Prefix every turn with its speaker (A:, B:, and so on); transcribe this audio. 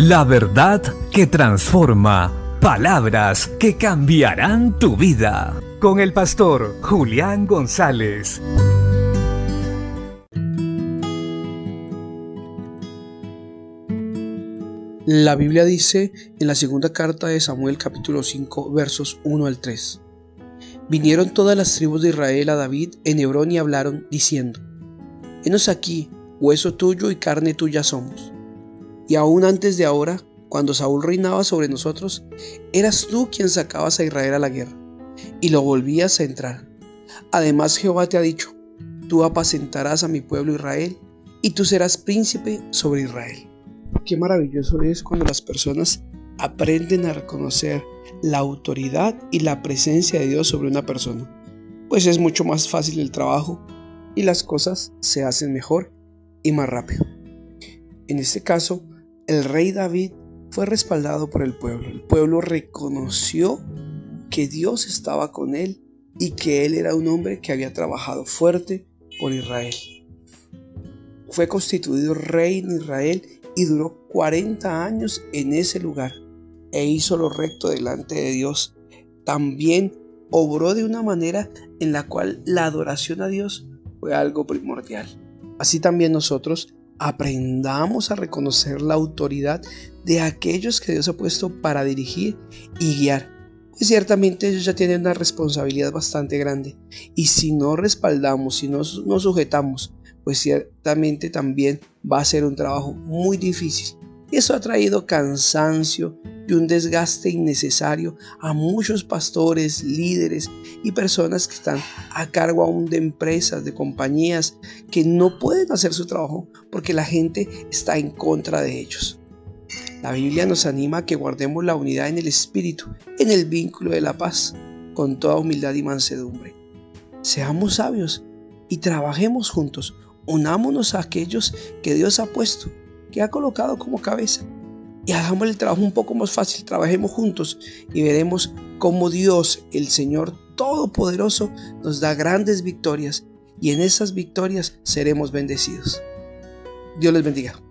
A: La verdad que transforma. Palabras que cambiarán tu vida. Con el pastor Julián González.
B: La Biblia dice en la segunda carta de Samuel capítulo 5 versos 1 al 3. Vinieron todas las tribus de Israel a David en Hebrón y hablaron diciendo, Henos aquí, hueso tuyo y carne tuya somos. Y aún antes de ahora, cuando Saúl reinaba sobre nosotros, eras tú quien sacabas a Israel a la guerra y lo volvías a entrar. Además Jehová te ha dicho, tú apacentarás a mi pueblo Israel y tú serás príncipe sobre Israel. Qué maravilloso es cuando las personas aprenden a reconocer la autoridad y la presencia de Dios sobre una persona, pues es mucho más fácil el trabajo y las cosas se hacen mejor y más rápido. En este caso, el rey David fue respaldado por el pueblo. El pueblo reconoció que Dios estaba con él y que él era un hombre que había trabajado fuerte por Israel. Fue constituido rey en Israel y duró 40 años en ese lugar e hizo lo recto delante de Dios. También obró de una manera en la cual la adoración a Dios fue algo primordial. Así también nosotros aprendamos a reconocer la autoridad de aquellos que Dios ha puesto para dirigir y guiar. Y ciertamente ellos ya tienen una responsabilidad bastante grande. Y si no respaldamos, si no nos sujetamos, pues ciertamente también va a ser un trabajo muy difícil. Eso ha traído cansancio y un desgaste innecesario a muchos pastores, líderes y personas que están a cargo aún de empresas, de compañías, que no pueden hacer su trabajo porque la gente está en contra de ellos. La Biblia nos anima a que guardemos la unidad en el espíritu, en el vínculo de la paz, con toda humildad y mansedumbre. Seamos sabios y trabajemos juntos. Unámonos a aquellos que Dios ha puesto, que ha colocado como cabeza y hagamos el trabajo un poco más fácil, trabajemos juntos y veremos cómo Dios, el Señor Todopoderoso, nos da grandes victorias y en esas victorias seremos bendecidos. Dios les bendiga.